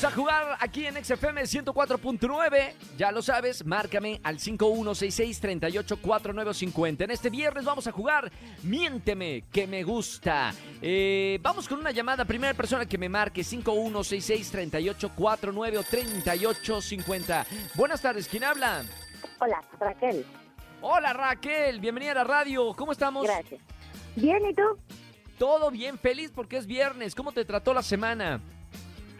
Vamos a jugar aquí en XFM 104.9. Ya lo sabes, márcame al 5166-384950. En este viernes vamos a jugar Miénteme, que me gusta. Eh, vamos con una llamada. Primera persona que me marque 5166-3849 o 3850. Buenas tardes, ¿quién habla? Hola, Raquel. Hola Raquel, bienvenida a la radio. ¿Cómo estamos? Gracias. Bien, ¿y tú? Todo bien, feliz porque es viernes. ¿Cómo te trató la semana?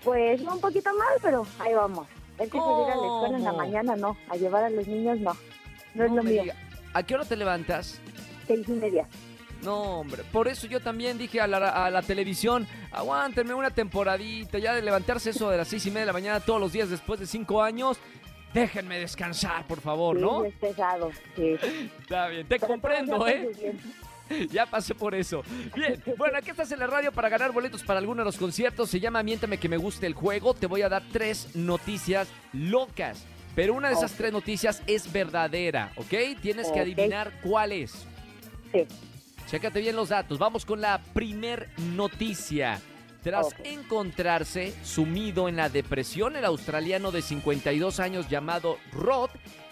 Pues un poquito mal, pero ahí vamos. Es que salir a la escuela en la ¿Cómo? mañana no, a llevar a los niños no. No, es lo mío. diga. ¿A qué hora te levantas? Seis y media. No, hombre, por eso yo también dije a la, a la televisión, aguántenme una temporadita, ya de levantarse eso de las seis y media de la mañana todos los días después de cinco años, déjenme descansar, por favor, Sí, ¿no? es pesado, sí. Está bien, te Pero comprendo, ¿eh? bien. Ya pasé por eso. Bien, bueno, aquí estás en la radio para ganar boletos para alguno de los conciertos. Se llama Miéntame que me guste el juego. Te voy a dar tres noticias locas. Pero una de esas tres noticias es verdadera, ¿ok? Tienes que adivinar cuál es. Sí. Chécate bien los datos. Vamos con la primer noticia. Tras encontrarse sumido en la depresión, el australiano de 52 años llamado Rod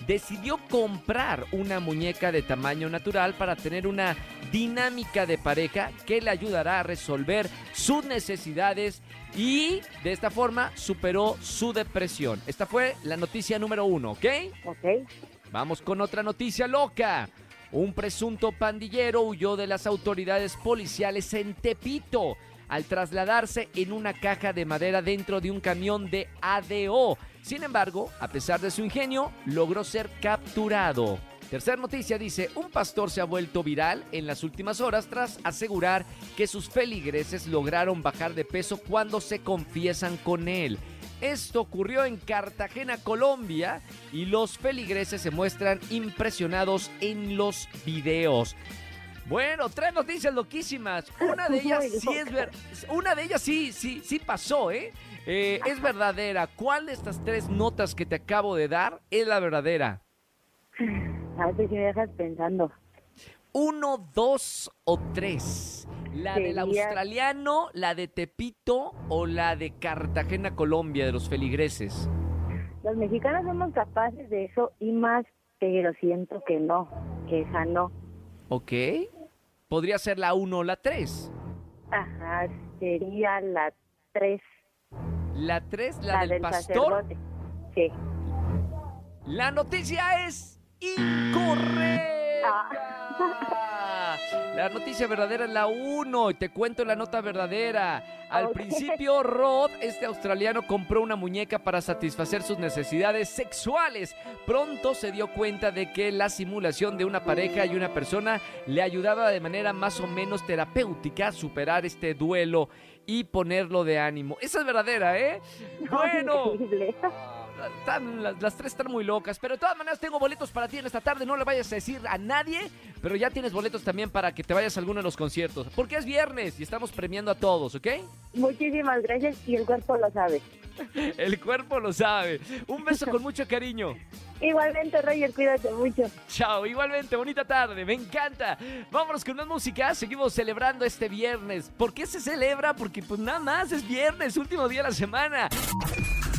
decidió comprar una muñeca de tamaño natural para tener una dinámica de pareja que le ayudará a resolver sus necesidades y de esta forma superó su depresión. Esta fue la noticia número uno, ¿ok? Ok. Vamos con otra noticia loca. Un presunto pandillero huyó de las autoridades policiales en Tepito al trasladarse en una caja de madera dentro de un camión de ADO. Sin embargo, a pesar de su ingenio, logró ser capturado. Tercer noticia dice, un pastor se ha vuelto viral en las últimas horas tras asegurar que sus feligreses lograron bajar de peso cuando se confiesan con él. Esto ocurrió en Cartagena, Colombia, y los feligreses se muestran impresionados en los videos. Bueno, tres noticias loquísimas. Una de ellas sí es ver, una de ellas sí, sí, sí pasó, ¿eh? Eh, es verdadera. ¿Cuál de estas tres notas que te acabo de dar es la verdadera? A ver si me dejas pensando. Uno, dos o tres. La del australiano, la de Tepito o la de Cartagena, Colombia, de los feligreses. Los mexicanos somos capaces de eso y más, pero siento que no, que esa no. ¿Ok? Podría ser la uno o la tres. Ajá, sería la tres, La tres, la, del, pastor. sacerdote. Sí. La noticia es incorrecta. La noticia verdadera es la 1 y te cuento la nota verdadera. Al principio, Rod, este australiano, compró una muñeca para satisfacer sus necesidades sexuales. Pronto se dio cuenta de que la simulación de una pareja y una persona le ayudaba de manera más o menos terapéutica a superar este duelo y ponerlo de ánimo. Esa es verdadera, ¿eh? Bueno. Increíble. Están- las, las tres están muy locas, pero de todas maneras tengo boletos para ti en esta tarde. No le vayas a decir a nadie, pero ya tienes boletos también para que te vayas a alguno de los conciertos. Porque es viernes y estamos premiando a todos, ¿ok? Muchísimas gracias y el cuerpo lo sabe. El cuerpo lo sabe. Un beso con mucho cariño. Igualmente, Roger, cuídate mucho. Chao, igualmente, bonita tarde, me encanta. Vámonos con más música, seguimos celebrando este viernes. ¿Por qué se celebra? Porque pues nada más es viernes, último día de la semana.